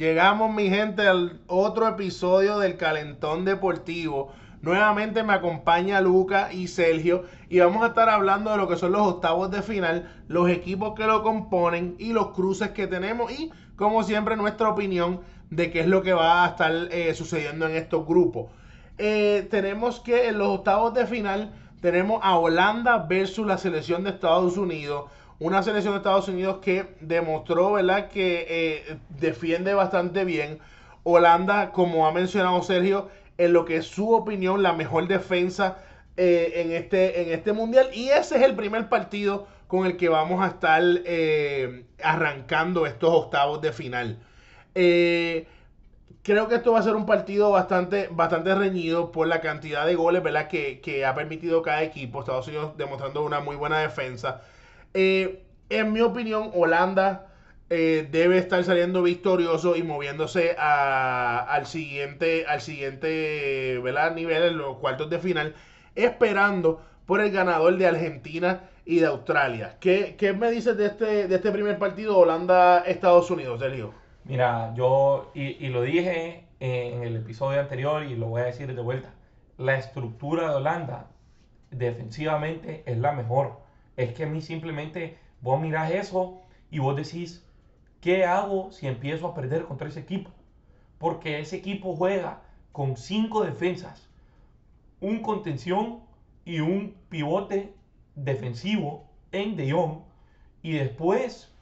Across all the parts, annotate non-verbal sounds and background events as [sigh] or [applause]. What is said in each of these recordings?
Llegamos, mi gente, al otro episodio del Calentón Deportivo. Nuevamente me acompaña Luca y Sergio y vamos a estar hablando de lo que son los octavos de final, los equipos que lo componen y los cruces que tenemos y, como siempre, nuestra opinión de qué es lo que va a estar eh, sucediendo en estos grupos. Eh, tenemos que en los octavos de final tenemos a Holanda versus la selección de Estados Unidos una selección de Estados Unidos que demostró, ¿verdad?, que eh, defiende bastante bien. Holanda, como ha mencionado Sergio, en lo que es su opinión, la mejor defensa eh, en, este, en este mundial. Y ese es el primer partido con el que vamos a estar eh, arrancando estos octavos de final. creo que esto va a ser un partido bastante, bastante reñido por la cantidad de goles ¿verdad? Que, que ha permitido cada equipo. Estados Unidos demostrando una muy buena defensa. Eh, en mi opinión, Holanda eh, debe estar saliendo victorioso y moviéndose al siguiente, al siguiente nivel, en los cuartos de final, esperando por el ganador de Argentina y de Australia. ¿Qué, me dices de este, de este primer partido Holanda-Estados Unidos, Sergio? Mira, yo, y, y lo dije en el episodio anterior y lo voy a decir de vuelta, la estructura de Holanda defensivamente es la mejor es que a mí simplemente vos mirás eso y vos decís, ¿qué hago si empiezo a perder contra ese equipo? Porque ese equipo juega con cinco defensas, un contención y un pivote defensivo en De Jong y después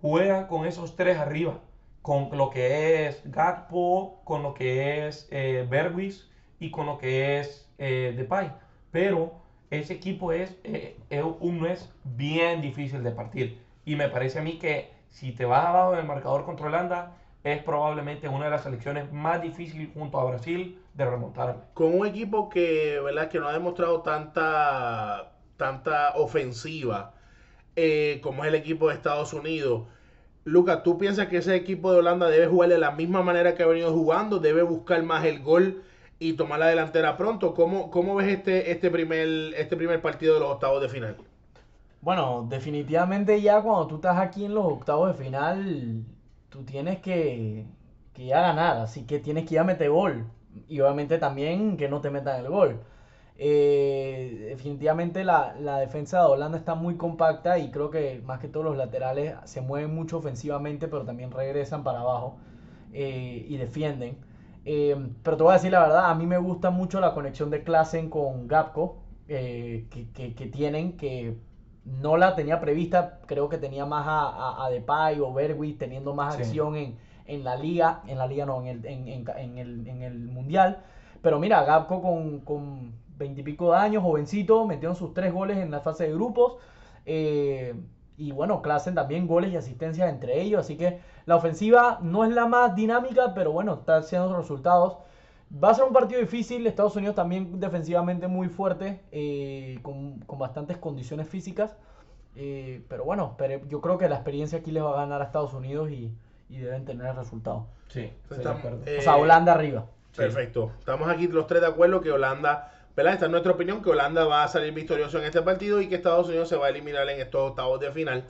juega con esos tres arriba, con lo que es Gatpo, con lo que es eh, Berwis y con lo que es eh, Depay. Pero ese equipo es, eh, un mes bien difícil de partir. Y me parece a mí que si te vas abajo del marcador contra Holanda, es probablemente una de las selecciones más difíciles junto a Brasil de remontar. Con un equipo que, ¿verdad? que no ha demostrado tanta, tanta ofensiva eh, como es el equipo de Estados Unidos. Lucas, ¿tú piensas que ese equipo de Holanda debe jugar de la misma manera que ha venido jugando? ¿Debe buscar más el gol? Y tomar la delantera pronto. ¿Cómo, cómo ves este, este, primer, este primer partido de los octavos de final? Bueno, definitivamente ya cuando tú estás aquí en los octavos de final, tú tienes que, que ya ganar, así que tienes que ir a meter gol. Y obviamente también que no te metan el gol. Eh, definitivamente la, defensa de Holanda está muy compacta y creo que más que todos los laterales se mueven mucho ofensivamente, pero también regresan para abajo eh, y defienden. Eh, pero te voy a decir la verdad, a mí me gusta mucho la conexión de Klassen con Gapco eh, que, tienen, que no la tenía prevista, creo que tenía más a, a, Depay o Berwitz teniendo más acción en, la liga, en la liga no, en el, mundial. Pero mira, Gapco con, con 20 y pico de años, jovencito, metieron sus tres goles en la fase de grupos. Eh, y bueno, Klassen también goles y asistencias entre ellos. Así que la ofensiva no es la más dinámica, pero bueno, está haciendo resultados. Va a ser un partido difícil. Estados Unidos también defensivamente muy fuerte, eh, con, bastantes condiciones físicas. Eh, pero bueno, pero yo creo que la experiencia aquí les va a ganar a Estados Unidos y, deben tener el resultado. Sí, o sea, Holanda arriba. Perfecto. Estamos aquí los tres de acuerdo que Holanda esta es nuestra opinión, que Holanda va a salir victorioso en este partido y que Estados Unidos se va a eliminar en estos octavos de final.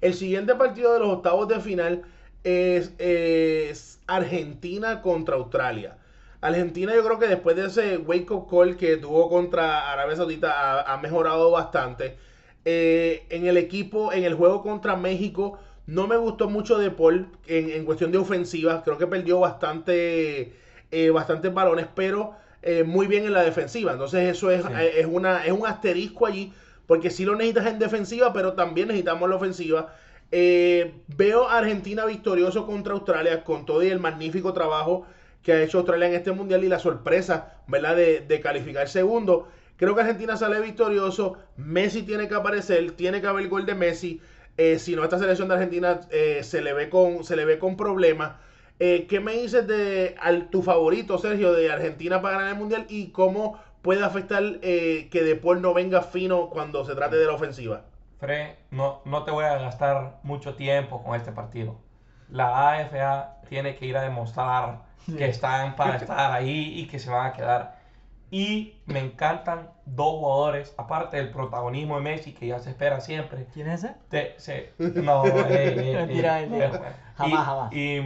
El siguiente partido de los octavos de final es, Argentina contra Australia. Argentina yo creo que después de ese wake-up call que tuvo contra Arabia Saudita ha, mejorado bastante. Eh, en el equipo, en el juego contra México, no me gustó mucho de Paul en, cuestión de ofensiva. Creo que perdió bastante, eh, bastantes balones, pero eh, muy bien en la defensiva. Entonces eso es, eh, es, una, es un asterisco allí, porque si lo necesitas en defensiva, pero también necesitamos la ofensiva. Eh, veo a Argentina victorioso contra Australia con todo y el magnífico trabajo que ha hecho Australia en este mundial y la sorpresa, ¿verdad? De, de calificar segundo. Creo que Argentina sale victorioso. Messi tiene que aparecer, tiene que haber el gol de Messi. si no, esta selección de Argentina se, le ve con, se le ve con problemas. Eh, ¿Qué me dices de tu favorito, Sergio, de Argentina para ganar el Mundial y cómo puede afectar eh, que Depol no venga fino cuando se trate de la ofensiva? Fred, no, no te voy a gastar mucho tiempo con este partido. La AFA tiene que ir a demostrar que están para estar ahí y que se van a quedar. Y me encantan dos jugadores, aparte del protagonismo de Messi, que ya se espera siempre. ¿Quién es ese? no, eh, [laughs] Mentira, jamás, jamás. Y,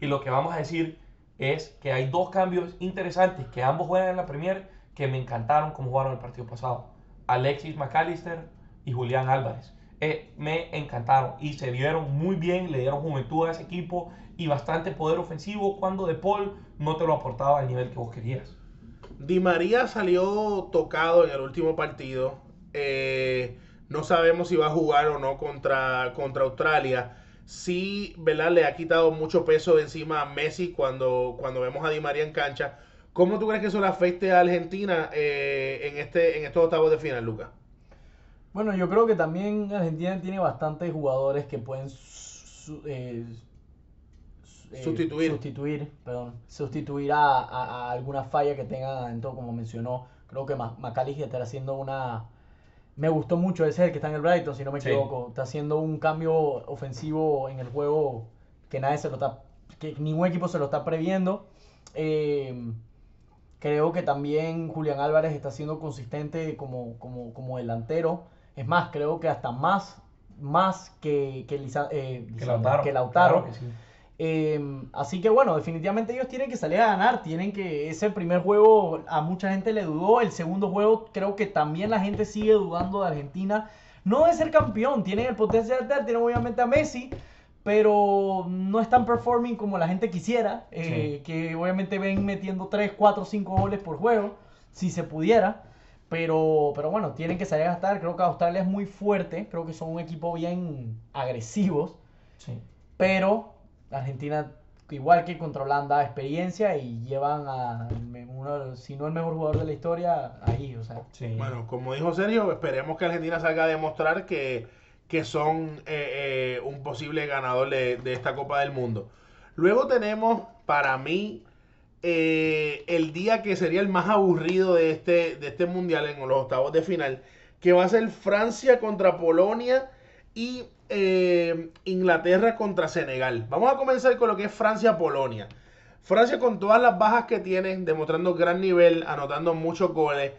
Y lo que vamos a decir es que hay dos cambios interesantes que ambos juegan en la Premier que me encantaron como jugaron el partido pasado. Alexis McAllister y Julián Álvarez. Eh, me encantaron y se vieron muy bien, le dieron juventud a ese equipo y bastante poder ofensivo cuando De Paul no te lo aportaba al nivel que vos querías. Di María salió tocado en el último partido. Eh, no sabemos si va a jugar o no contra, contra Australia. Sí, ¿verdad? Le ha quitado mucho peso de encima a Messi cuando, cuando vemos a Di María en cancha. ¿Cómo tú crees que eso le afecte a Argentina eh, en, este, en estos octavos de final, Lucas? Bueno, yo creo que también Argentina tiene bastantes jugadores que pueden eh, eh, sustituir, sustituir, perdón, sustituir a, alguna falla que tenga dentro, como mencionó. Creo que McAllister está haciendo una... Me gustó mucho, ese es el que está en el Brighton, si no me equivoco. Está haciendo un cambio ofensivo en el juego que nadie se lo está... que ningún equipo se lo está previendo. Eh, creo que también Julián Álvarez está siendo consistente como, como, como delantero. Es más, creo que hasta más, más que, que, eh, Lautaro. Em, así que bueno, definitivamente ellos tienen que salir a ganar, tienen que, ese primer juego a mucha gente le dudó, el segundo juego creo que también la gente sigue dudando de Argentina, no de ser campeón, tienen el potencial de tienen obviamente a Messi, pero no están performing como la gente quisiera, eh, que obviamente ven metiendo 3, 4, 5 goles por juego, si se pudiera. Pero, pero bueno, tienen que salir a gastar. Creo que Australia es muy fuerte. Creo que son un equipo bien agresivos. Sí. Pero Argentina, igual que contra Holanda, experiencia y llevan a uno, si no el mejor jugador de la historia, ahí. O sea. Bueno, como dijo Sergio, esperemos que Argentina salga a demostrar que, que son eh, eh, un posible ganador de, de esta Copa del Mundo. Luego tenemos, para mí, eh, el día que sería el más aburrido de este, de este mundial en los octavos de final, que va a ser Francia contra Polonia y eh, Inglaterra contra Senegal. Vamos a comenzar con lo que es Francia-Polonia. Francia con todas las bajas que tienen, demostrando gran nivel, anotando muchos goles.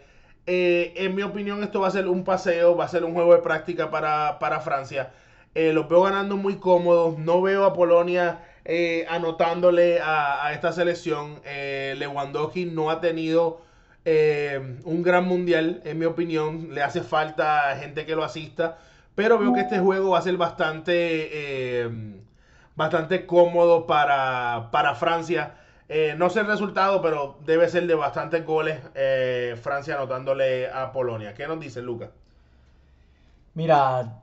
Eh, en mi opinión esto va a ser un paseo, va a ser un juego de práctica para, para Francia. los veo ganando muy cómodos, no veo a Polonia eh, anotándole a, esta selección. Eh, Lewandowski no ha tenido eh, un gran mundial, en mi opinión. Le hace falta gente que lo asista. Pero veo que este juego va a ser bastante, bastante cómodo para, para Francia. no sé el resultado, pero debe ser de bastantes goles Francia anotándole a Polonia. ¿Qué nos dice Lucas? Mira,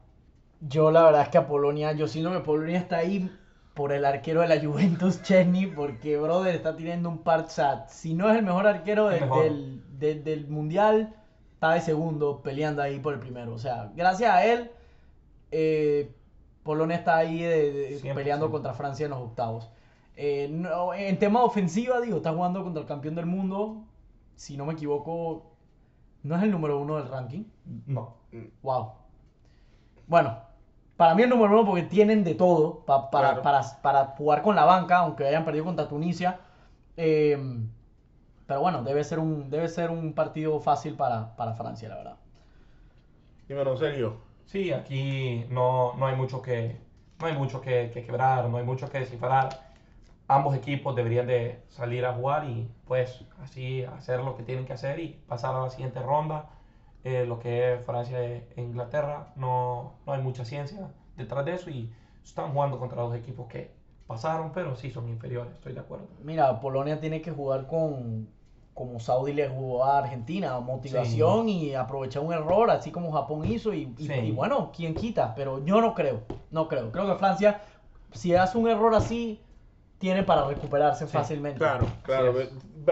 yo la verdad es que a Polonia, yo siento que Polonia está ahí por el arquero de la [laughs] Juventus, Chesney, porque brother está teniendo un par, si no es el mejor arquero Del, mundial, está de segundo peleando ahí por el primero. O sea, gracias a él, eh, Polonia está ahí peleando contra Francia en los octavos. Eh, en tema ofensiva, digo, está jugando contra el campeón del mundo. Si no me equivoco, no es el número uno del ranking. No. Wow. Bueno, para mí el número uno porque tienen de todo para, para, jugar con la banca, aunque hayan perdido contra Tunisia. Em, pero bueno, debe ser un, debe ser un partido fácil para, Francia, la verdad. Dímelo, Sergio. Sí, aquí no, no hay mucho que no hay mucho que, quebrar, no hay mucho que descifrar. Ambos equipos deberían de salir a jugar y pues así hacer lo que tienen que hacer y pasar a la siguiente ronda eh, lo que es Francia e Inglaterra. No, no hay mucha ciencia detrás de eso y están jugando contra dos equipos que pasaron, pero sí son inferiores, estoy de acuerdo. Mira, Polonia tiene que jugar con como Saudi le jugó a Argentina, motivación y aprovechar un error, así como Japón hizo, y, bueno, ¿quién quita? Pero yo no creo, no creo. Creo que Francia, si hace un error así, tiene para recuperarse fácilmente. Claro, claro.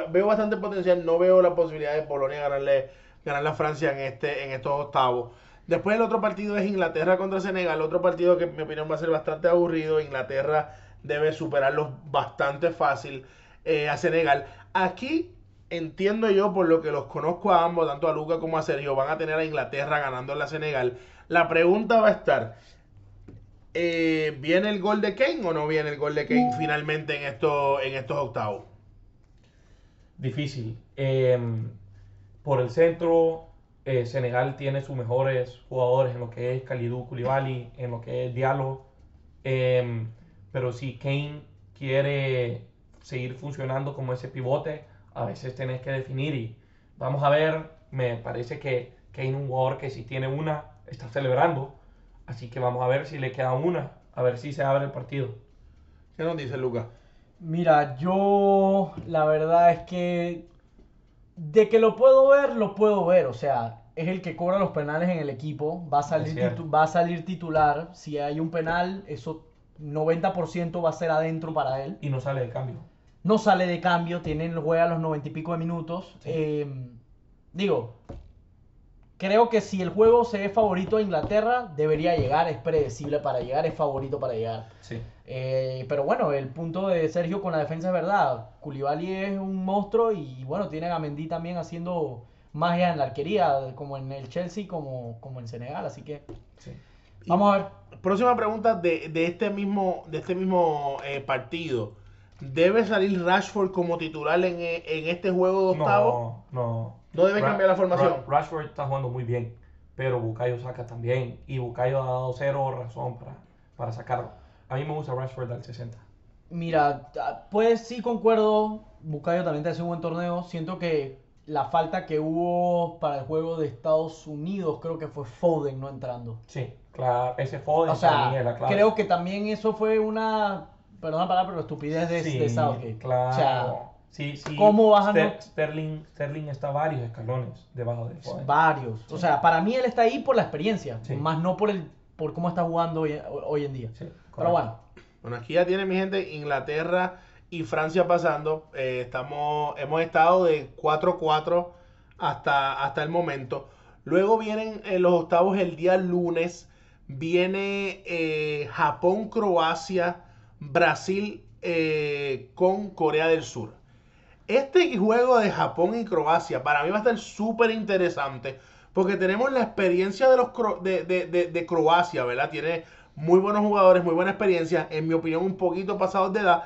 Veo bastante potencial, no veo la posibilidad de Polonia ganarle ganar la Francia en, este, en estos octavos. Después el otro partido es Inglaterra contra Senegal, otro partido que en mi opinión va a ser bastante aburrido. Inglaterra debe superarlos bastante fácil eh, a Senegal. Aquí entiendo yo, por lo que los conozco a ambos, tanto a Luca como a Sergio, van a tener a Inglaterra ganando en la Senegal. La pregunta va a estar, eh, ¿viene el gol de Kane o no viene el gol de Kane finalmente en, esto, en estos octavos? Difícil. Eh, por el centro, eh, Senegal tiene sus mejores jugadores en lo que es Kalidou Koulibaly, en lo que es Diallo. Em, pero si Kane quiere seguir funcionando como ese pivote, a veces tenés que definir y vamos a ver, me parece que, que hay un jugador que si tiene una, está celebrando, así que vamos a ver si le queda una, a ver si se abre el partido. ¿Qué nos dice Lucas? Mira, yo la verdad es que de que lo puedo ver, lo puedo ver. O sea, es el que cobra los penales en el equipo. Va a salir, va a salir titular. Si hay un penal, eso 90% va a ser adentro para él. Y no sale de cambio. No sale de cambio, tienen, juega los 90 y pico de minutos. Sí. Eh, digo, creo que si el juego se es favorito a Inglaterra, debería llegar, es predecible para llegar, es favorito para llegar. Sí. Eh, pero bueno, el punto de Sergio con la defensa es verdad. Koulibaly es un monstruo y bueno, tienen a Mendy también haciendo magia en la arquería, como en el Chelsea, como, como en Senegal. Así que sí. vamos a ver. Próxima pregunta de, de este mismo, de este mismo eh, partido. ¿Debe salir Rashford como titular en, eh, en este juego de octavo? No, no. No debe Ra- cambiar la formación. Ra- Rashford está jugando muy bien, pero Bukayo saca también. Y Bukayo ha dado cero razón para, para sacarlo. A mí me gusta Rashford al 60. Mira, ah, pues sí concuerdo. Bukayo también te hace un buen torneo. Siento que la falta que hubo para el juego de Estados Unidos, creo que fue Foden no entrando. Sí, claro. Ese Foden O sea, clave. creo que también eso fue una, perdón la palabra, pero estupidez de, sí, de Southgate. Claro. O sea, sí, sí. ¿cómo vas a no- Sterling, Sterling está varios escalones debajo de Foden. varios. O sea, para mí él está ahí por la experiencia, Sí. más no por el por cómo está jugando hoy, hoy en día. Sí, pero bueno, Bueno, aquí ya tiene mi gente Inglaterra y Francia pasando. Eh, estamos, hemos estado de 4-4 hasta, hasta el momento. Luego vienen eh, los octavos el día lunes. Viene eh, Japón, Croacia, Brasil eh, con Corea del Sur. Este juego de Japón y Croacia para mí va a estar súper interesante porque tenemos la experiencia de, los, de- de- de Croacia, ¿verdad? Tiene muy buenos jugadores, muy buena experiencia, en mi opinión un poquito pasados de edad.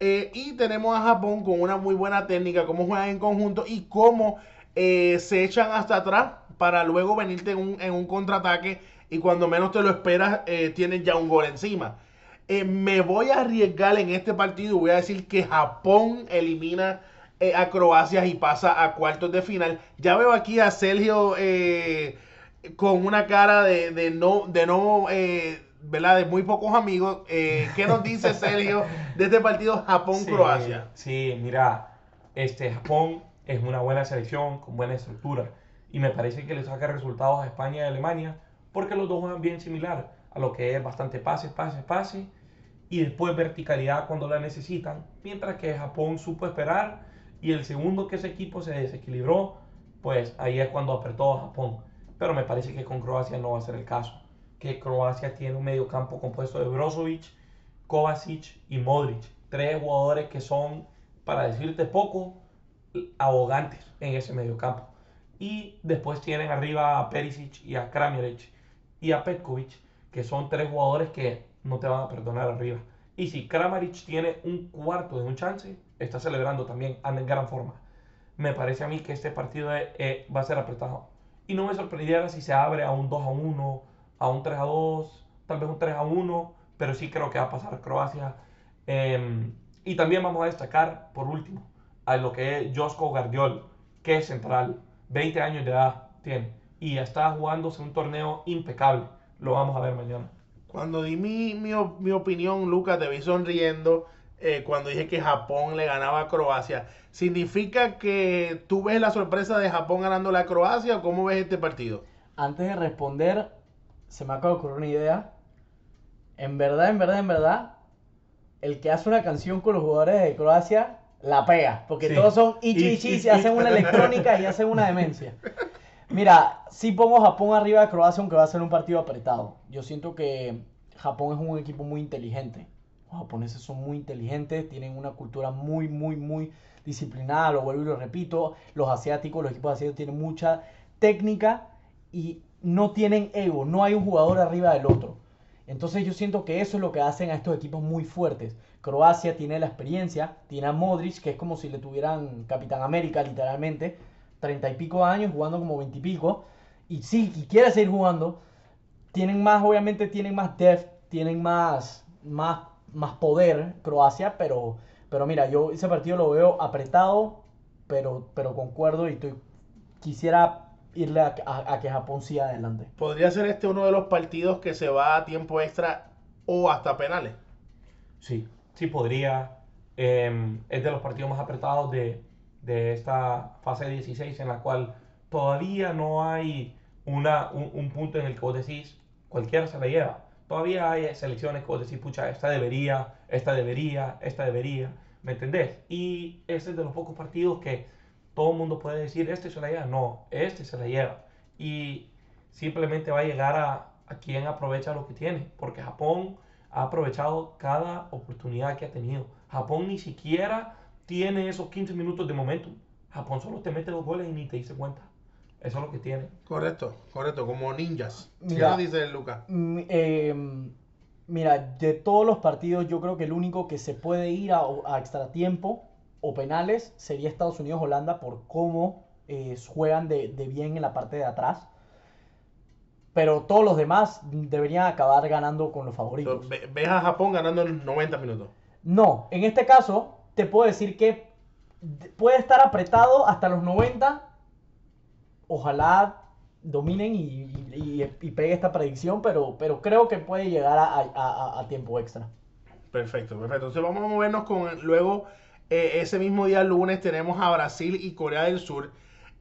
Eh, y tenemos a Japón con una muy buena técnica, cómo juegan en conjunto y cómo eh, se echan hasta atrás para luego venirte en un, en un contraataque y cuando menos te lo esperas eh, tienes ya un gol encima. Eh, me voy a arriesgar en este partido. Voy a decir que Japón elimina eh, a Croacia y pasa a cuartos de final. Ya veo aquí a Sergio eh, con una cara de, de no, de no, ¿verdad? De muy pocos amigos. ¿Qué nos dice [laughs] Sergio de este partido Japón-Croacia? Sí, sí, mira, este Japón es una buena selección con buena estructura y me parece que le saca resultados a España y a Alemania porque los dos juegan bien similar a lo que es bastante pase, pase, pase y después verticalidad cuando la necesitan, mientras que Japón supo esperar y el segundo que ese equipo se desequilibró, pues ahí es cuando apretó a Japón. Pero me parece que con Croacia no va a ser el caso, que Croacia tiene un mediocampo compuesto de Brozovic, Kovacic y Modric. Tres jugadores que son, para decirte poco, ahogantes en ese mediocampo. Y después tienen arriba a Perisic y a Kramaric y a Petkovic, que son tres jugadores que no te van a perdonar arriba. Y si Kramaric tiene un cuarto de un chance, está celebrando también, en gran forma. Me parece a mí que este partido eh, eh, va a ser apretado. Y no me sorprendiera si se abre a un 2 a 1, a un 3 a 2, tal vez un 3 a 1, pero sí creo que va a pasar Croacia. Eh, y también vamos a destacar, por último, a lo que es Josko Guardiol, que es central, 20 años de edad tiene, y está jugándose un torneo impecable. Lo vamos a ver mañana. Cuando di mi, mi, mi opinión, Lucas, te vi sonriendo eh, cuando dije que Japón le ganaba a Croacia. ¿Significa que tú ves la sorpresa de Japón ganándole a Croacia o cómo ves este partido? antes de responder, se me acaba de ocurrir una idea. En verdad, en verdad, en verdad, el que hace una canción con los jugadores de Croacia la pega, porque Sí. todos son ichi Y- ichi, y- se hacen una electrónica y hacen una demencia. [laughs] Mira, sí pongo Japón arriba de Croacia, aunque va a ser un partido apretado. Yo siento que Japón es un equipo muy inteligente. Los japoneses son muy inteligentes, tienen una cultura muy, muy, muy disciplinada, lo vuelvo y lo repito. Los asiáticos, los equipos asiáticos tienen mucha técnica y no tienen ego, no hay un jugador arriba del otro. Entonces yo siento que eso es lo que hacen a estos equipos muy fuertes. Croacia tiene la experiencia, tiene a Modric, que es como si le tuvieran Capitán América literalmente, treinta y pico años, jugando como veintipico, y sí, y quiere seguir jugando. Tienen más, obviamente tienen más depth, tienen más, más, más poder Croacia, pero, pero mira, yo ese partido lo veo apretado, pero, pero concuerdo y estoy, quisiera irle a, a- a que Japón siga adelante. ¿Podría ser este uno de los partidos que se va a tiempo extra o hasta penales? Sí, sí podría. eh, es de los partidos más apretados de, de esta fase 16 en la cual todavía no hay una, un, un punto en el que vos decís, cualquiera se la lleva. Todavía hay selecciones que vos decís, pucha, esta debería, esta debería, esta debería, ¿me entendés? Y este es de los pocos partidos que todo el mundo puede decir, este se la lleva. No, este se la lleva. Y simplemente va a llegar a, a quien aprovecha lo que tiene, porque Japón ha aprovechado cada oportunidad que ha tenido. Japón ni siquiera tiene esos 15 minutos de momentum. Japón solo te mete dos goles y ni te dice cuenta. Eso es lo que tiene. Correcto, correcto, como ninjas. ¿Qué Mira. nos dice Lucas? Mm, eh, mira, de todos los partidos, yo creo que el único que se puede ir a, a extra tiempo o penales sería Estados Unidos-Holanda por cómo eh, juegan de, de bien en la parte de atrás. Pero todos los demás deberían acabar ganando con los favoritos. Ve- Ves a Japón ganando en 90 minutos. No, en este caso te puedo decir que puede estar apretado hasta los 90. Ojalá dominen y, y, y- y pegue esta predicción, pero, pero creo que puede llegar a, a- a- a tiempo extra. Perfecto, perfecto. Entonces vamos a movernos con luego eh, ese mismo día lunes tenemos a Brasil y Corea del Sur.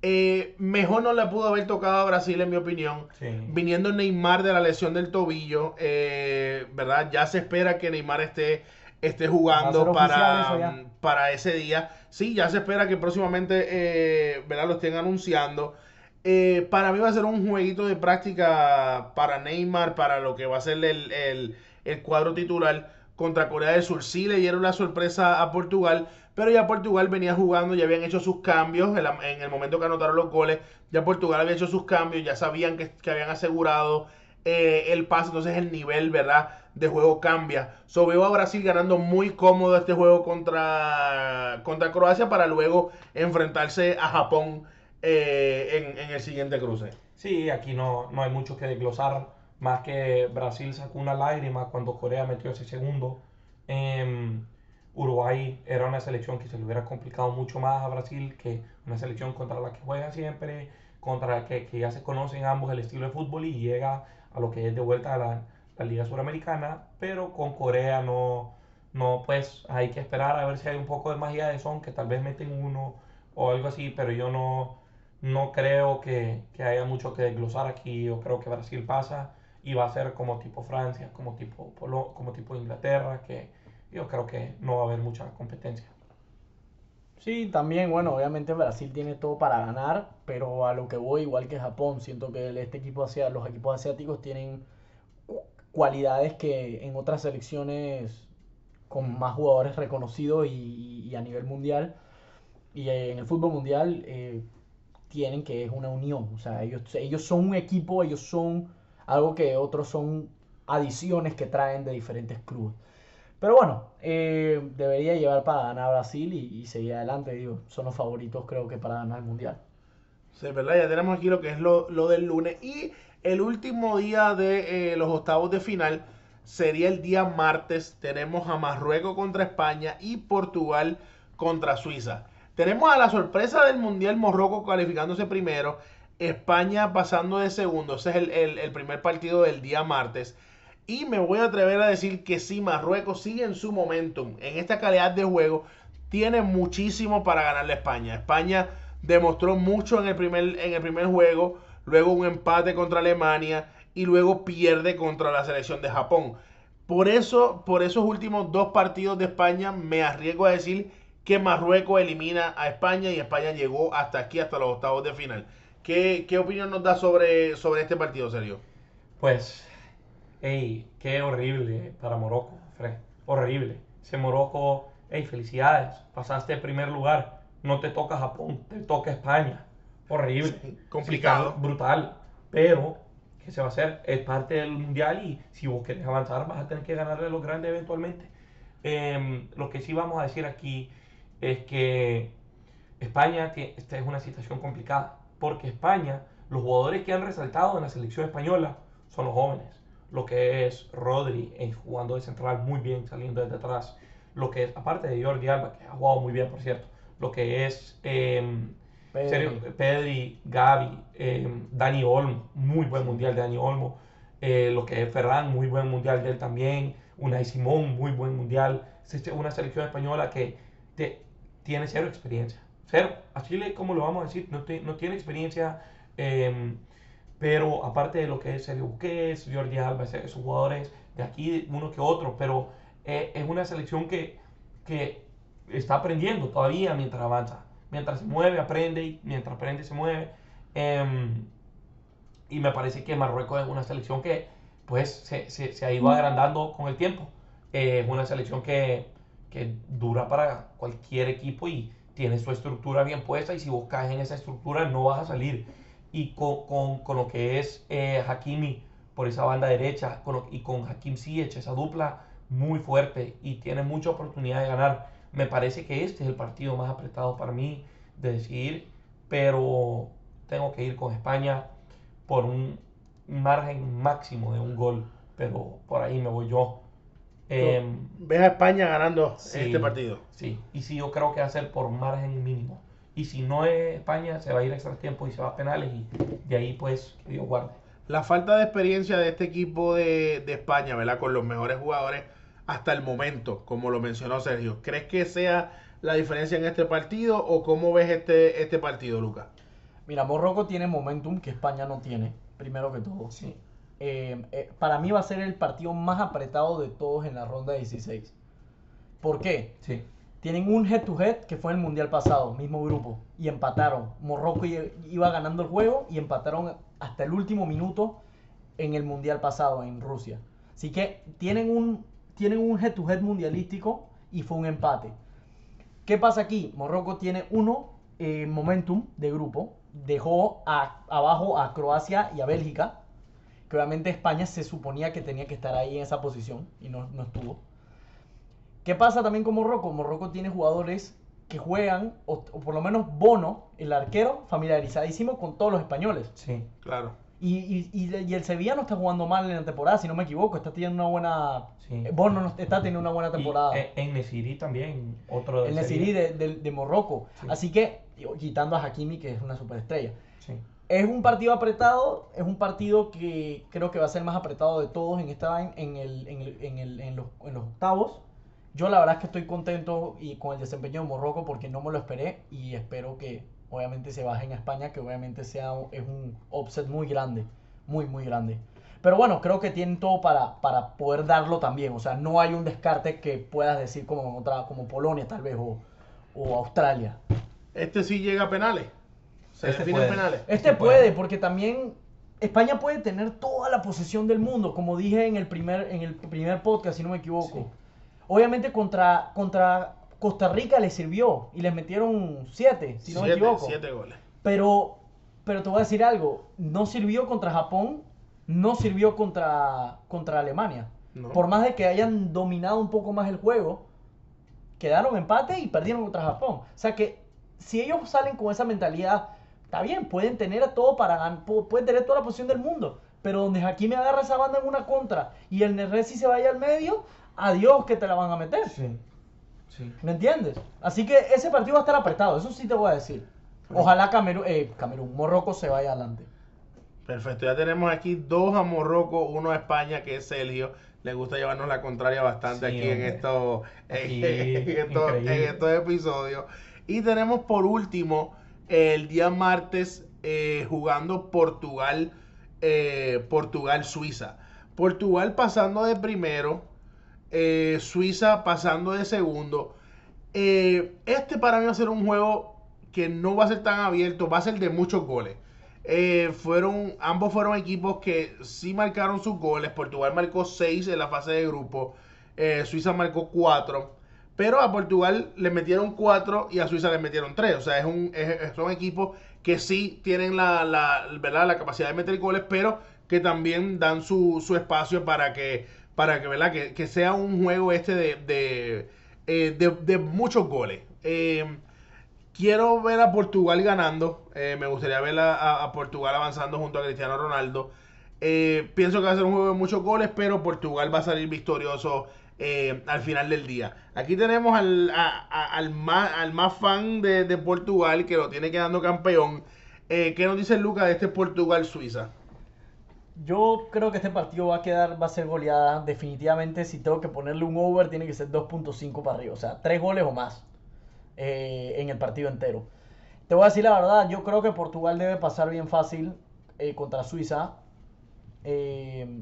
Eh, mejor no le pudo haber tocado a Brasil en mi opinión. Sí. Viniendo Neymar de la lesión del tobillo, eh, ¿verdad? Ya se espera que Neymar esté, esté jugando eso para, ya. para ese día. Sí, ya se espera que próximamente eh, ¿verdad? lo estén anunciando. Eh, para mí va a ser un jueguito de práctica para Neymar, para lo que va a ser el, el- el cuadro titular contra Corea del Sur. Sí le dieron la sorpresa a Portugal, pero ya Portugal venía jugando, ya habían hecho sus cambios en, la- en el momento que anotaron los goles. Ya Portugal había hecho sus cambios, ya sabían que, que habían asegurado eh, el pase, entonces el nivel, ¿verdad? De juego cambia. So, veo a Brasil ganando muy cómodo este juego contra, contra Croacia para luego enfrentarse a Japón eh, en, en el siguiente cruce. Sí, aquí no, no hay mucho que desglosar, más que Brasil sacó una lágrima cuando Corea metió ese segundo. Em, Uruguay era una selección que se le hubiera complicado mucho más a Brasil que una selección contra la que juega siempre, contra la que, que ya se conocen ambos el estilo de fútbol y llega a lo que es de vuelta a la, la Liga Suramericana, pero con Corea no, no, pues hay que esperar a ver si hay un poco de magia de son, que tal vez meten uno o algo así, pero yo no, no creo que, que haya mucho que desglosar aquí. Yo creo que Brasil pasa y va a ser como tipo Francia, como tipo, Polo- como tipo Inglaterra, que yo creo que no va a haber mucha competencia. Sí, también, bueno, obviamente Brasil tiene todo para ganar, pero a lo que voy, igual que Japón, siento que este equipo los equipos asiáticos tienen cualidades que en otras selecciones con más jugadores reconocidos y, y a nivel mundial y eh, en el fútbol mundial eh, tienen que es una unión, o sea, ellos, ellos son un equipo, ellos son algo que otros son adiciones que traen de diferentes clubes. Pero bueno, eh, debería llevar para ganar Brasil y, y seguir adelante, digo, son los favoritos creo que para ganar el mundial. Sí, ¿verdad? Ya tenemos aquí lo que es lo, lo del lunes. Y el último día de eh, los octavos de final sería el día martes. Tenemos a Marruecos contra España y Portugal contra Suiza. Tenemos a la sorpresa del Mundial Marruecos calificándose primero. España pasando de segundo. Ese es el, el- el primer partido del día martes. Y me voy a atrever a decir que sí, Marruecos sigue en su momentum. En esta calidad de juego tiene muchísimo para ganarle a España. España demostró mucho en el primer, en el primer juego, luego un empate contra Alemania y luego pierde contra la selección de Japón. Por eso, por esos últimos dos partidos de España, me arriesgo a decir que Marruecos elimina a España y España llegó hasta aquí, hasta los octavos de final. ¿Qué, qué opinión nos da sobre, sobre este partido, Sergio? Pues, hey, qué horrible para Morocco, Fred. Horrible. Ese Morocco, hey, felicidades. Pasaste el primer lugar. No te toca Japón, te toca España. Horrible. Sí, complicado. Brutal. Pero, ¿qué se va a hacer? Es parte del mundial y si vos querés avanzar, vas a tener que ganarle a los grandes eventualmente. Em, lo que sí vamos a decir aquí es que España, tie- esta es una situación complicada, porque España, los jugadores que han resaltado en la selección española son los jóvenes. lo que es Rodri eh, jugando de central muy bien, saliendo desde atrás, lo que es, aparte de Jordi Alba, que ha jugado muy bien, por cierto, lo que es em, Pedri. Sergio- Pedri, Gavi, em, Dani Olmo, muy buen mundial de Dani Olmo, eh, lo que es Ferran, muy buen mundial de él también, Unai Simón, muy buen mundial, Es una selección española que te- tiene cero experiencia, cero, a Chile, ¿cómo lo vamos a decir? No, te- no tiene experiencia, em, pero aparte de lo que es Sergio Busquets, Jordi Alba, esos jugadores de aquí, uno que otro, pero eh, es una selección que, que está aprendiendo todavía mientras avanza. Mientras se mueve, aprende, y mientras aprende, se mueve. Em, y me parece que Marruecos es una selección que pues se, se- se ha ido agrandando con el tiempo. Eh, es una selección que, que dura para cualquier equipo y tiene su estructura bien puesta y si vos caes en esa estructura no vas a salir. Y con, con- con lo que es eh, Hakimi por esa banda derecha con y con Hakim Ziyech, esa dupla muy fuerte y tiene mucha oportunidad de ganar. Me parece que este es el partido más apretado para mí de decidir, pero tengo que ir con España por un margen máximo de un gol, pero por ahí me voy yo. Em, ¿Ves a España ganando Sí. este partido? Sí, y sí, yo creo que va a ser por margen mínimo. Y si no es España, se va a ir a extra tiempo y se va a penales y de ahí pues que Dios guarde. La falta de experiencia de este equipo de, de España, ¿verdad? Con los mejores jugadores hasta el momento, como lo mencionó Sergio. ¿Crees que sea la diferencia en este partido o cómo ves este, este partido, Lucas? Mira, Morroco tiene momentum que España no tiene, primero que todo. Sí, Eh, eh, para mí va a ser el partido más apretado de todos en la ronda 16. ¿Por qué? sí, Tienen un head to head que fue en el mundial pasado, mismo grupo, y empataron. Morroco iba ganando el juego y empataron hasta el último minuto en el mundial pasado en Rusia. Así que tienen un, tienen un head to head mundialístico y fue un empate. ¿Qué pasa aquí? Morroco tiene uno, eh, momentum de grupo, dejó abajo a Croacia y a Bélgica, que obviamente España se suponía que tenía que estar ahí en esa posición y no, no estuvo. ¿Qué pasa también con Morroco? Morroco tiene jugadores que juegan, o, o por lo menos Bono, el arquero, familiarizadísimo con todos los españoles. sí. Claro. Y, y- y- el Sevilla no está jugando mal en la temporada, si no me equivoco, está teniendo una buena... Sí. eh, Bono no- está teniendo una buena temporada. Y eh, en Nesiri también, otro de el Nesiri de, de, de Morroco. Sí. Así que, quitando a Hakimi, que es una superestrella. Sí, Es un partido apretado, es un partido que creo que va a ser más apretado de todos en esta en, el, en, el- en el- en los, en los octavos. Yo la verdad es que estoy contento y con el desempeño de Morroco porque no me lo esperé y espero que obviamente se bajen a España, que obviamente sea es un offset muy grande, muy muy grande. Pero bueno, creo que tienen todo para, para poder darlo también. O sea, no hay un descarte que puedas decir como, en otra, como Polonia tal vez o, o Australia. Este sí llega a penales. Se Este define en puede. penales. Este puede. puede, porque también España puede tener toda la posesión del mundo, como dije en el primer, en el primer podcast, si no me equivoco. Sí. Obviamente contra, contra Costa Rica les sirvió y les metieron siete, si no me siete, equivoco. siete goles. Pero, pero te voy a decir algo, no sirvió contra Japón, no sirvió contra, contra Alemania. No. Por más de que hayan dominado un poco más el juego, quedaron empate y perdieron contra Japón. O sea que si ellos salen con esa mentalidad, está bien, pueden tener a todo para ganar, pueden tener toda la posición del mundo. Pero donde Hakimi agarra esa banda en una contra y el Neresi se vaya al medio, adiós que te la van a meter. sí, sí. ¿Me entiendes? Así que ese partido va a estar apretado, eso sí te voy a decir. Ojalá Camerún, eh, Camerún, Morroco se vaya adelante. Perfecto, ya tenemos aquí dos a Morroco, uno a España, que es Sergio. Le gusta llevarnos la contraria bastante Sí, aquí en hombre. estos, Aquí, [laughs] en, estos, en increíble. estos episodios. Y tenemos por último el día martes eh, jugando Portugal, eh, Portugal-Suiza. Portugal pasando de primero, eh, Suiza pasando de segundo. Eh, este para mí va a ser un juego que no va a ser tan abierto, va a ser de muchos goles. Eh, fueron, ambos fueron equipos que sí marcaron sus goles. Portugal marcó 6 en la fase de grupo. Suiza marcó 4. Pero a Portugal le metieron 4 y a Suiza le metieron 3. O sea, es un, es- son equipos que sí tienen la, la, la capacidad de meter goles, pero que también dan su, su espacio para que, para que, ¿verdad? que, que sea un juego este de, de, eh, de- muchos goles. Eh, Quiero ver a Portugal ganando. eh, me gustaría ver a, Portugal avanzando junto a Cristiano Ronaldo. Pienso que va a ser un juego de muchos goles, pero Portugal va a salir victorioso al final del día. Aquí tenemos al, al, más, al más fan de, de Portugal que lo tiene quedando campeón. ¿Qué nos dice Lucas de este Portugal-Suiza? Yo creo que este partido va a quedar, va a ser goleada. Definitivamente, si tengo que ponerle un over, tiene que ser 2.5 para arriba. O sea, tres goles o más eh, en el partido entero. Te voy a decir la verdad, yo creo que Portugal debe pasar bien fácil eh, contra Suiza. Eh,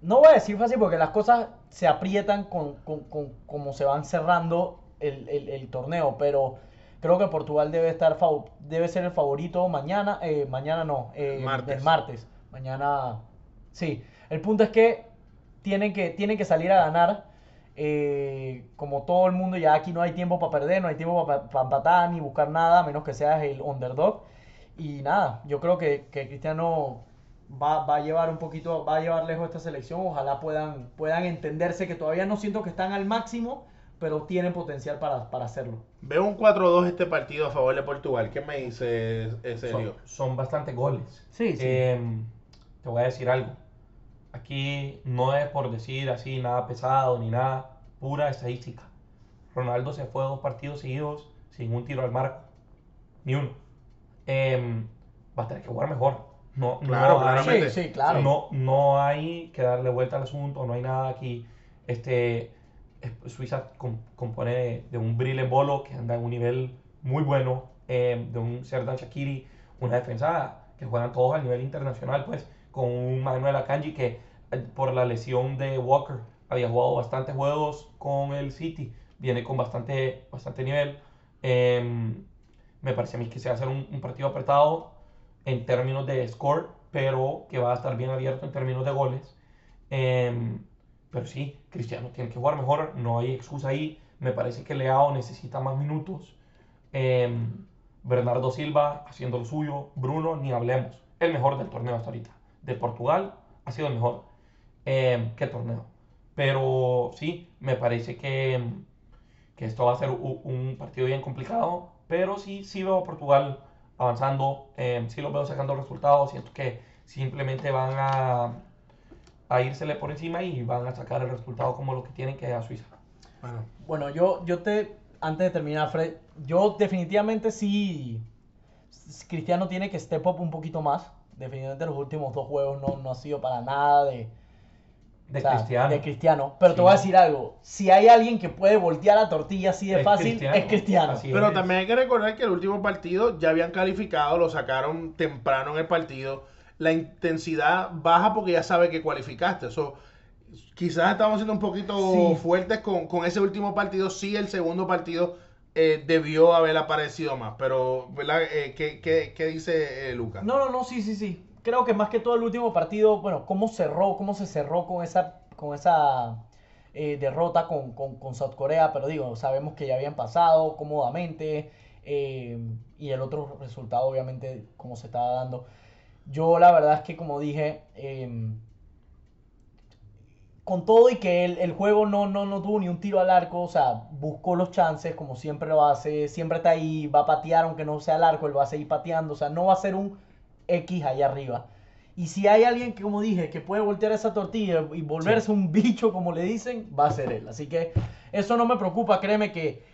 no voy a decir fácil porque las cosas se aprietan con, con- con- como se van cerrando el, el- el torneo, pero creo que Portugal debe estar debe ser el favorito mañana, eh, mañana no, eh, Martes. del martes. Mañana, sí. El punto es que tienen que, tienen que salir a ganar. eh, como todo el mundo, ya aquí no hay tiempo para perder, no hay tiempo para empatar ni buscar nada, a menos que seas el underdog. Y nada, yo creo que, que Cristiano va, va a llevar un poquito, va a llevar lejos esta selección. Ojalá puedan, puedan entenderse que todavía no siento que están al máximo, pero tienen potencial para, para hacerlo. Veo un 4-2 este partido a favor de Portugal. ¿Qué me dice eh, Son, Sergio? son bastantes goles. Sí, sí. Em, te voy a decir algo. Aquí no es por decir así nada pesado ni nada, pura estadística. Ronaldo se fue dos partidos seguidos sin un tiro al marco, ni uno. Em, va a tener que jugar mejor. No, Claro, no hay- claramente. Sí, sí, claro. no, no hay que darle vuelta al asunto, no hay nada aquí. Este, es- Suiza com- compone de, de un Brille Bolo que anda en un nivel muy bueno, eh, de un Serdan Shakiri, una defensa que juegan todos a nivel internacional, pues, con un Manuel Akanji que eh, por la lesión de Walker había jugado bastantes juegos con el City, viene con bastante, bastante nivel. Em, me parece a mí que se va a hacer un, partido apretado en términos de score, pero que va a estar bien abierto en términos de goles. Em, pero sí, Cristiano tiene que jugar mejor, no hay excusa ahí. Me parece que Leao necesita más minutos. Em, Bernardo Silva haciendo lo suyo. Bruno, ni hablemos. El mejor del torneo hasta ahorita. De Portugal ha sido el mejor. Em, ¿Qué torneo? Pero sí, me parece que, que esto va a ser un partido bien complicado. Pero sí, sí veo a Portugal avanzando. em, sí los veo sacando resultados. Siento que simplemente van a, a írsele por encima y van a sacar el resultado como lo que tienen que a Suiza. Bueno, Bueno, yo, yo te, antes de terminar, Fred, yo definitivamente sí, Cristiano tiene que step up un poquito más. Definitivamente los últimos dos juegos no, no ha sido para nada de, De o sea, Cristiano. de Cristiano. Pero te voy a decir algo, si hay alguien que puede voltear la tortilla así de Es fácil, Cristiano. es Cristiano. Así Pero es. también hay que recordar que el último partido ya habían calificado, lo sacaron temprano en el partido. La intensidad baja porque ya sabe que cualificaste. Eso quizás estamos siendo un poquito Sí. fuertes con, con ese último partido. Sí, el segundo partido eh, debió haber aparecido más. Pero, ¿verdad? Eh, ¿qué, qué- qué dice eh, Lucas? No, no, no, sí, sí, sí. Creo que más que todo el último partido, bueno, cómo cerró, cómo se cerró con esa, con esa eh, derrota con, con, con South Corea, pero digo, sabemos que ya habían pasado cómodamente y el otro resultado, obviamente, como se estaba dando. Yo la verdad es que, como dije, con todo y que el, el juego no, no, no tuvo ni un tiro al arco, o sea, buscó los chances como siempre lo hace, siempre está ahí, va a patear aunque no sea al arco, él va a seguir pateando, o sea, no va a ser un X allá arriba. Y si hay alguien que, como dije, que puede voltear esa tortilla y volverse un bicho, como le dicen, va a ser él. Así que eso no me preocupa, créeme que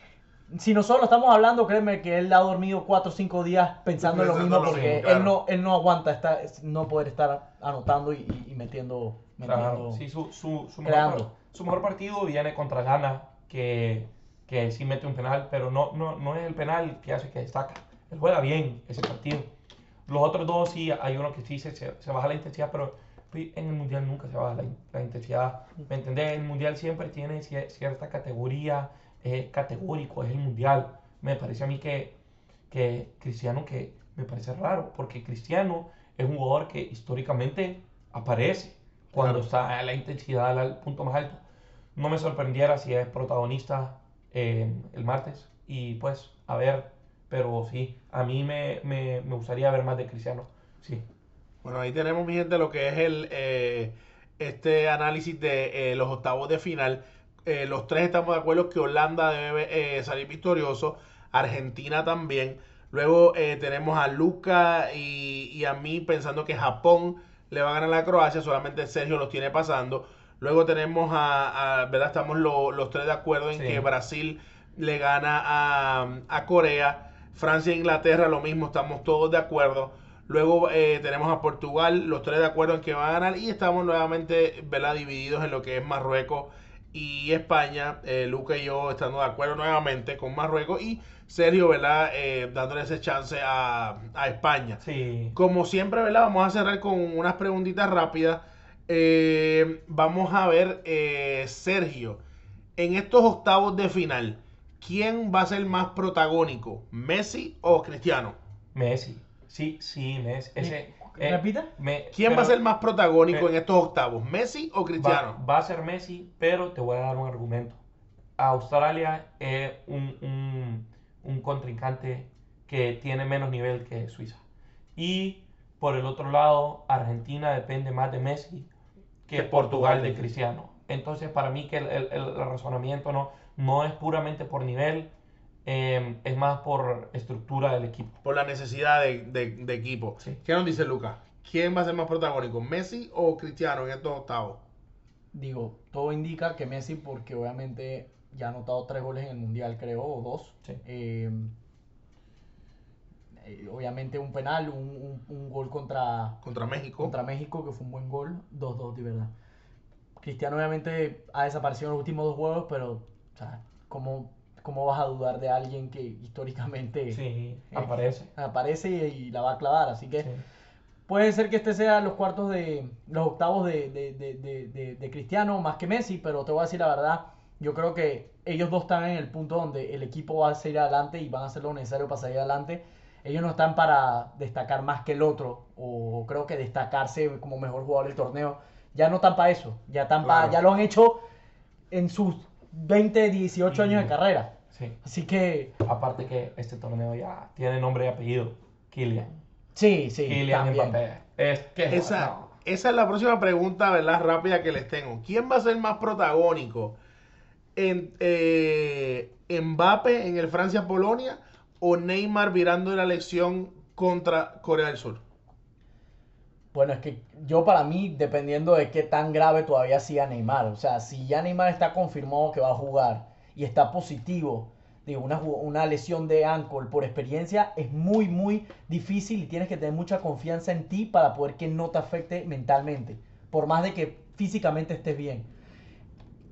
si nosotros lo estamos hablando, créeme que él ha dormido 4 o 5 días pensando en lo mismo porque claro. él, no, él no aguanta estar, no poder estar anotando y metiendo, Claro, sí, su, su, su, mejor, su mejor partido viene contra Ghana, que, que sí mete un penal, pero no, no, no es el penal que hace que destaca. Él juega bien ese partido. Los otros dos sí, hay uno que sí se, se, baja la intensidad, pero en el Mundial nunca se baja la, la intensidad. ¿Me entendés? El Mundial siempre tiene cier- cierta categoría, es categórico, es el Mundial. Me parece a mí que, que Cristiano, que me parece raro, porque Cristiano es un jugador que históricamente aparece cuando está la intensidad al punto más alto. No me sorprendiera si es protagonista eh, el martes y pues a ver, pero sí, a mí me, me, me gustaría ver más de Cristiano, sí. Bueno, ahí tenemos, mi gente, lo que es el eh, este análisis de eh, los octavos de final. Eh, los tres estamos de acuerdo que Holanda debe eh, salir victorioso, Argentina también. Luego eh, tenemos a Luca y, y a mí pensando que Japón le va a ganar a Croacia, solamente Sergio los tiene pasando. Luego tenemos a, a- ¿verdad? Estamos lo- los tres de acuerdo en Sí. que Brasil le gana a, a Corea. Francia e Inglaterra lo mismo, estamos todos de acuerdo. Luego eh, tenemos a Portugal, los tres de acuerdo en que va a ganar. Y estamos nuevamente ¿verdad? divididos en lo que es Marruecos y España. Eh, Luca y yo estando de acuerdo nuevamente con Marruecos. Y Sergio, ¿verdad? Eh, dándole ese chance a, a España. Sí. Como siempre, ¿verdad? Vamos a cerrar con unas preguntitas rápidas. Eh, vamos a ver, eh, Sergio, en estos octavos de final, ¿quién va a ser más protagónico? ¿Messi o Cristiano? Messi. Sí, sí, Messi. Ese, eh, ¿Repita? me- ¿Quién pero va a ser más protagónico pero- en estos octavos? ¿Messi o va, Cristiano? va a ser Messi, pero te voy a dar un argumento. Australia es un, un- un contrincante que tiene menos nivel que Suiza. Y por el otro lado, Argentina depende más de Messi que Que Portugal Portugal. de Cristiano. Entonces, para mí que el, el- el razonamiento no, no es puramente por nivel, eh, es más por estructura del equipo. Por la necesidad de, de- de equipo. Sí. ¿Qué nos dice Lucas? ¿Quién va a ser más protagónico? ¿Messi o Cristiano en estos octavos? Digo, todo indica que Messi, porque obviamente ya ha anotado tres goles en el Mundial, creo, o dos. Sí. Eh, eh, obviamente un penal, un, un- un gol contra, Contra México. contra México, que fue un buen gol, 2-2 de verdad. Cristiano obviamente ha desaparecido en los últimos dos juegos, pero, o sea, ¿cómo, cómo vas a dudar de alguien que históricamente Sí, eh, aparece. aparece y, y la va a clavar? Así que Sí. puede ser que este sea los cuartos de, los octavos de, de, de, de, de- de Cristiano más que Messi, pero te voy a decir la verdad, yo creo que ellos dos están en el punto donde el equipo va a seguir adelante y van a hacer lo necesario para salir adelante. Ellos no están para destacar más que el otro, o creo que destacarse como mejor jugador del torneo. Ya no están para eso, ya, están Claro. ya lo han hecho en sus 20, 18 años de carrera. Sí. Así que, Aparte que este torneo ya tiene nombre y apellido. Kylian. sí, sí. Kylian también. Mbappé. Es que Esa, no. esa es la próxima pregunta, ¿verdad? Rápida que les tengo. ¿Quién va a ser más protagónico? En, eh, ¿Mbappe en el Francia-Polonia o Neymar virando la elección contra Corea del Sur? Bueno, es que yo para mí, dependiendo de qué tan grave todavía siga Neymar, o sea, si ya Neymar está confirmado que va a jugar y está positivo, digo, una, una lesión de ankle por experiencia es muy, muy difícil y tienes que tener mucha confianza en ti para poder que no te afecte mentalmente, por más de que físicamente estés bien.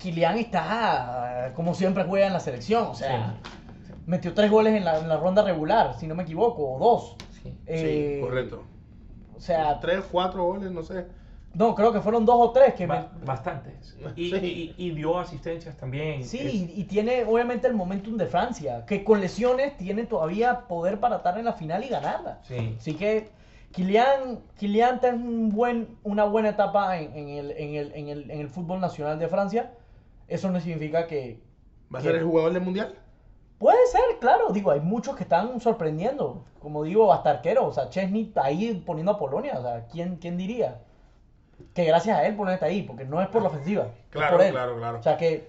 Kylian está, como siempre juega en la selección, o sea, Sí, metió tres goles en la, en la ronda regular, si no me equivoco, o dos. sí. Eh, sí, correcto. O sea, Tres, cuatro goles, no sé. no, creo que fueron dos o tres que me- Ba- bastantes. Y, Sí. y- y dio asistencias también. Sí, Es- y, tiene obviamente el momentum de Francia, que con lesiones tiene todavía poder para estar en la final y ganarla. sí. Así que Kylian, Kylian está en un buen, una buena etapa en, en el, en, el, en, el, en el fútbol nacional de Francia. Eso no significa que... ¿Va a ser el jugador del mundial? Puede ser, claro. Digo, hay muchos que están sorprendiendo. Como digo, hasta arquero. O sea, Chesney está ahí poniendo a Polonia. O sea, ¿quién, quién diría? Que gracias a él Polonia está ahí, porque no es por la ofensiva. es Claro, por él. claro, claro. O sea que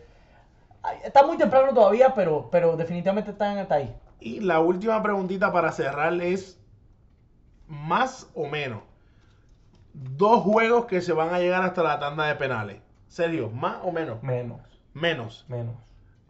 está muy temprano todavía, pero, pero definitivamente está, está ahí. Y la última preguntita para cerrar es más o menos dos juegos que se van a llegar hasta la tanda de penales. Sergio, más o menos. Menos, Menos. menos.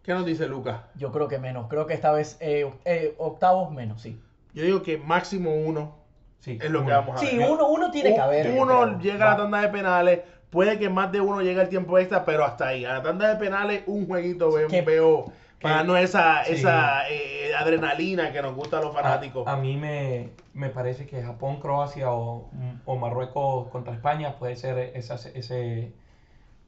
¿Qué nos dice Lucas? Yo creo que menos. Creo que esta vez eh, eh, octavos menos, sí. Yo digo que máximo uno Sí, es lo que vamos a Sí, ver. uno, uno tiene que haber. Uno llega a la tanda de penales. Puede que más de uno llegue al tiempo extra, pero hasta ahí. A la tanda de penales, un jueguito veo, Que- veo para que- no esa, sí. esa eh, adrenalina que nos gusta a los fanáticos. A, a mí me, me parece que Japón, Croacia o, o Marruecos contra España puede ser esas, ese,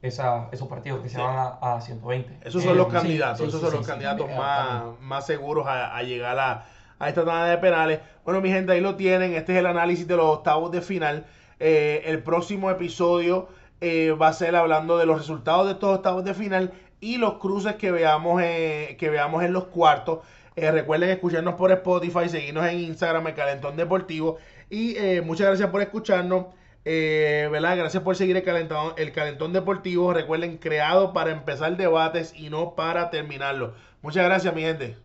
esa, esos partidos que Sí. se van a, a 120. Esos son Eh, los sí, candidatos, sí, esos sí, son sí, los sí. candidatos Eh, más, más seguros a, a llegar a, a esta tanda de penales. Bueno, mi gente, ahí lo tienen. Este es el análisis de los octavos de final. Eh, el próximo episodio eh, va a ser hablando de los resultados de estos octavos de final y los cruces que veamos, eh, que veamos en los cuartos. Eh, recuerden escucharnos por Spotify, seguirnos en Instagram, el Calentón Deportivo. Y eh, muchas gracias por escucharnos. Eh, ¿verdad? Gracias por seguir el calentón, el calentón deportivo. Recuerden, creado para empezar debates y no para terminarlo. Muchas gracias, mi gente.